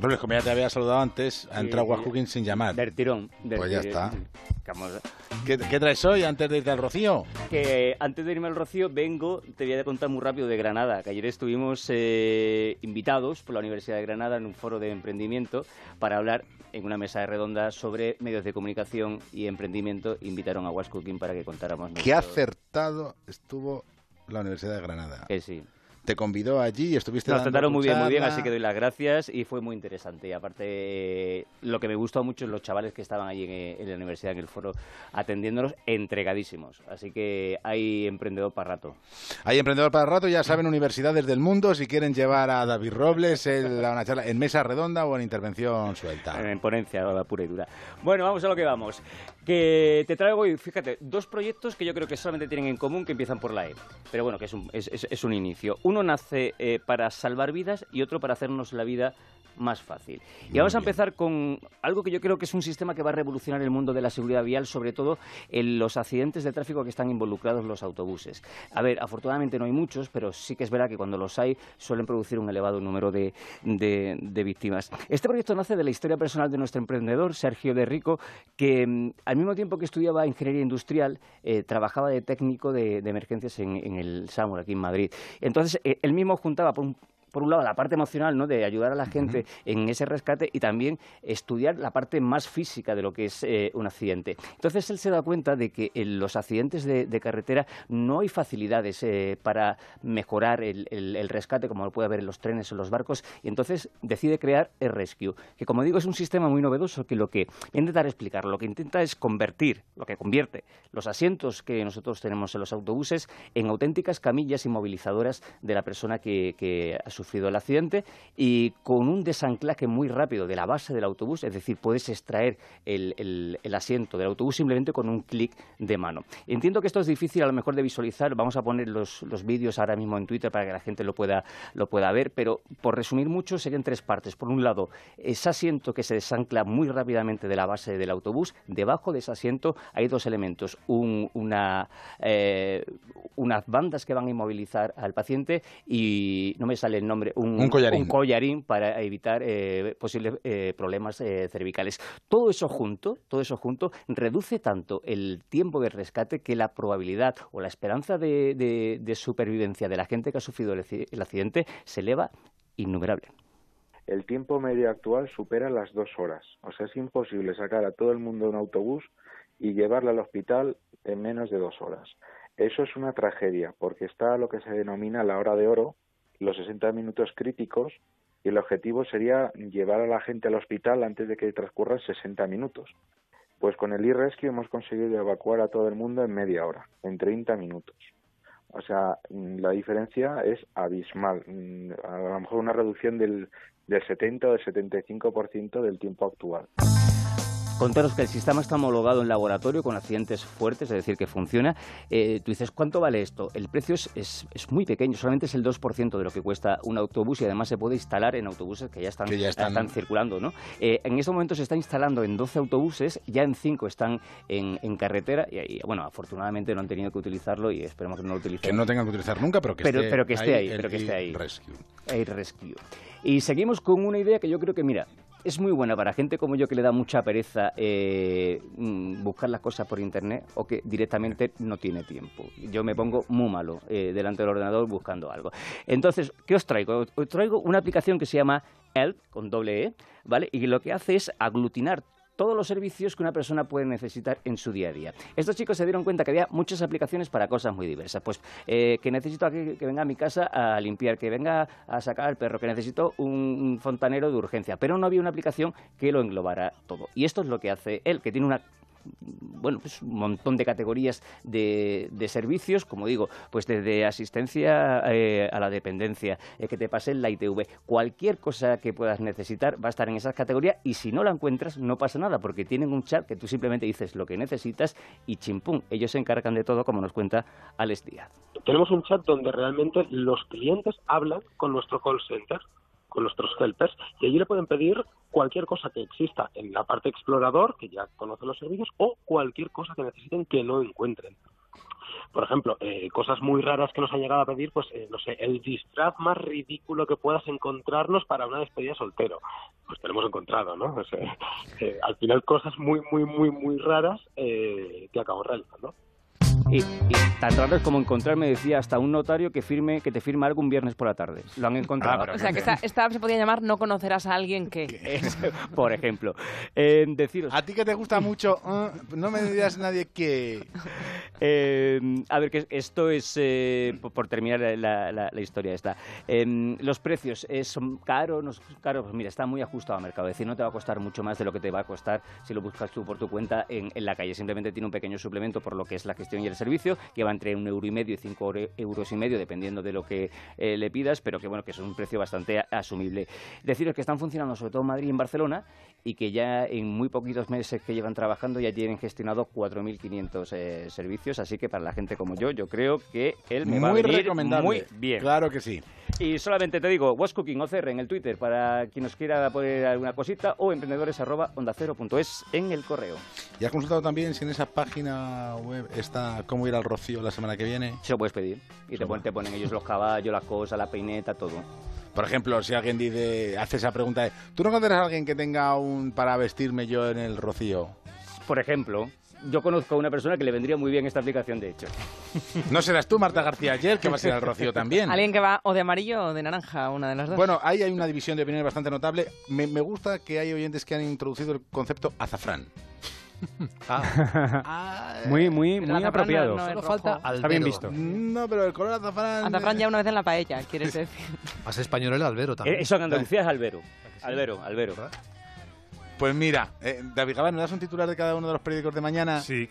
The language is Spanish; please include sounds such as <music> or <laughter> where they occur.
Robles, como ya te había saludado antes, ha entrado Cooking sin llamar. Del tirón. del Pues ya tirón. está. ¿Qué, qué traes hoy antes de irte al Rocío? que antes de irme al Rocío vengo, te voy a contar muy rápido de Granada, que ayer estuvimos eh, invitados por la Universidad de Granada en un foro de emprendimiento para hablar en una mesa redonda sobre medios de comunicación y emprendimiento. Invitaron a Was Cooking para que contáramos. Qué nuestro- acertado estuvo la Universidad de Granada. Te convidó allí y estuviste Nos dando trataron muy bien, muy bien, así que doy las gracias y fue muy interesante. Y aparte, eh, lo que me gustó mucho es los chavales que estaban allí en, eh, en la universidad, en el foro, atendiéndonos, entregadísimos. Así que hay emprendedor para rato. Hay Emprendedor para Rato, ya saben, <laughs> universidades del mundo, si quieren llevar a David Robles en la- <laughs> una charla en mesa redonda o en intervención suelta. En ponencia pura y dura. Bueno, vamos a lo que vamos. Que te traigo hoy, fíjate, dos proyectos que yo creo que solamente tienen en común que empiezan por la E. Pero bueno, que es un, es, es- es un inicio. Uno nace eh, para salvar vidas y otro para hacernos la vida más fácil. Y Muy vamos a bien. empezar con algo que yo creo que es un sistema que va a revolucionar el mundo de la seguridad vial, sobre todo en los accidentes de tráfico que están involucrados los autobuses. A ver, afortunadamente no hay muchos, pero sí que es verdad que cuando los hay suelen producir un elevado número de, de- de víctimas. Este proyecto nace de la historia personal de nuestro emprendedor, Sergio de Rico, que mm, al mismo tiempo que estudiaba ingeniería industrial, eh, trabajaba de técnico de, de emergencias en, en el SAMUR, aquí en Madrid. Entonces, eh, él mismo juntaba por un por un lado, la parte emocional, ¿no? De ayudar a la gente en ese rescate y también estudiar la parte más física de lo que es eh, un accidente. Entonces, él se da cuenta de que en los accidentes de, de carretera no hay facilidades eh, para mejorar el, el- el rescate, como lo puede haber en los trenes o los barcos, y entonces decide crear el Rescue, que como digo es un sistema muy novedoso que lo que intentar explicar, lo que intenta es convertir, lo que convierte los asientos que nosotros tenemos en los autobuses en auténticas camillas inmovilizadoras de la persona que, que ha sufrido el accidente y con un desanclaje muy rápido de la base del autobús, es decir, puedes extraer el, el- el asiento del autobús simplemente con un clic de mano. Entiendo que esto es difícil a lo mejor de visualizar, vamos a poner los, los vídeos ahora mismo en Twitter para que la gente lo pueda, lo pueda ver, pero por resumir mucho serían tres partes. Por un lado, ese asiento que se desancla muy rápidamente de la base del autobús, debajo de ese asiento hay dos elementos, un- una, eh, unas bandas que van a inmovilizar al paciente y no me sale nombre, un, Un collarín. un collarín para evitar eh, posibles eh, problemas eh, cervicales. Todo eso junto, todo eso junto reduce tanto el tiempo de rescate que la probabilidad o la esperanza de, de- de supervivencia de la gente que ha sufrido el, el accidente se eleva innumerable. el tiempo medio actual supera las dos horas. O sea, es imposible sacar a todo el mundo de un autobús y llevarlo al hospital en menos de dos horas. Eso es una tragedia, porque está lo que se denomina la hora de oro, los 60 minutos críticos, y el objetivo sería llevar a la gente al hospital antes de que transcurran 60 minutos. Pues con el e-rescue hemos conseguido evacuar a todo el mundo en media hora, en 30 minutos. O sea, mm, la diferencia es abismal. Mm, A lo mejor una reducción del, del 70 o del 75% del tiempo actual. Contaros que el sistema está homologado en laboratorio con accidentes fuertes, es decir, que funciona. Eh, tú dices, ¿cuánto vale esto? El precio es, es, es muy pequeño, solamente es el 2% de lo que cuesta un autobús y además se puede instalar en autobuses que ya están, Que ya están- circulando. ¿no? Eh, en este momento se está instalando en 12 autobuses, ya en 5 están en, en carretera y, y, bueno, afortunadamente no han tenido que utilizarlo y esperemos que no lo utilicen. Que no tengan que utilizar nunca, pero que Pero- esté pero que esté ahí, pero que esté ahí. Rescue. Air Rescue. Y seguimos con una idea que yo creo que, mira, es muy buena para gente como yo que le da mucha pereza eh, mm, buscar las cosas por internet o que directamente no tiene tiempo. Yo me pongo muy malo eh, delante del ordenador buscando algo. Entonces, ¿qué os traigo? Os traigo una aplicación que se llama Help, con doble E, ¿vale? Y lo que hace es aglutinar todos los servicios que una persona puede necesitar en su día a día. Estos chicos se dieron cuenta que había muchas aplicaciones para cosas muy diversas. Pues eh, que necesito que, que venga a mi casa a limpiar, que venga a sacar al perro, que necesito un fontanero de urgencia. Pero no había una aplicación que lo englobara todo. Y esto es lo que hace él, que tiene una bueno, pues un montón de categorías de, servicios, como digo, pues desde asistencia eh, a la dependencia, eh, que te pasen la ITV, cualquier cosa que puedas necesitar va a estar en esas categorías y si no la encuentras no pasa nada porque tienen un chat que tú simplemente dices lo que necesitas y chimpum, ellos se encargan de todo como nos cuenta Alex Díaz. tenemos un chat donde realmente los clientes hablan con nuestro call center, con nuestros helpers, y allí le pueden pedir cualquier cosa que exista en la parte explorador, que ya conoce los servicios, o cualquier cosa que necesiten que no encuentren. por ejemplo, eh, cosas muy raras que nos han llegado a pedir, pues, eh, no sé, el disfraz más ridículo que puedas encontrarnos para una despedida soltero. Pues te lo hemos encontrado, ¿no? O <laughs> eh, al final cosas muy, muy, muy, muy raras eh, que acabo realizando. Y, y tan raro es como encontrarme, decía, hasta un notario que firme que te firme algo un viernes por la tarde. Lo han encontrado. pero O sea, que esta, esta app se podía llamar No conocerás a alguien que... <laughs> Es- por ejemplo. Eh, deciros, A ti que te gusta mucho, eh, no me digas nadie que... <laughs> Eh, a ver, que esto es, eh, por, terminar la, la- la historia esta. Eh, los precios eh, son caros, no caros, pues mira, está muy ajustado al mercado. Es decir, no te va a costar mucho más de lo que te va a costar si lo buscas tú por tu cuenta en, en la calle. Simplemente tiene un pequeño suplemento por lo que es la gestión y el servicio, que va entre un euro y medio y cinco euros y medio, dependiendo de lo que eh, le pidas, pero que bueno, que es un precio bastante asumible. Deciros que están funcionando sobre todo en Madrid y en Barcelona y que ya en muy poquitos meses que llevan trabajando ya tienen gestionado 4.500 eh, servicios, así que para la gente como yo, yo creo que él me va a Muy venir recomendable. muy bien. Claro que sí. Y solamente te digo, What's Cooking OCR en el Twitter para quien nos quiera poner alguna cosita o emprendedores arroba onda cero punto es en el correo. ¿Y has consultado también si en esa página web está cómo ir al Rocío la semana que viene? Se lo puedes pedir y te, pon- te ponen ellos los caballos, la cosa, la peineta, todo. Por ejemplo, si alguien dice, hace esa pregunta de, ¿tú no conoces a alguien que tenga un para vestirme yo en el Rocío? Por ejemplo, yo conozco a una persona que le vendría muy bien esta aplicación, de hecho. <laughs> No serás tú, Marta García Ayer, que vas a ir al Rocío también. <laughs> Alguien que va o de amarillo o de naranja, una de las dos. Bueno, ahí hay una división de opiniones bastante notable. Me, me gusta que hay oyentes que han introducido el concepto azafrán. <laughs> Ah, Muy, muy, Pero muy azafrán apropiado. no es Solo falta Está bien visto. No, pero el color azafrán... Azafrán ya una vez en la paella, quieres decir. Más español el albero Eh, también. Eso en Andalucía es albero. Albero, albero. Pues mira, eh, David Gabán, ¿me das un titular de cada uno de los periódicos de mañana? Sí,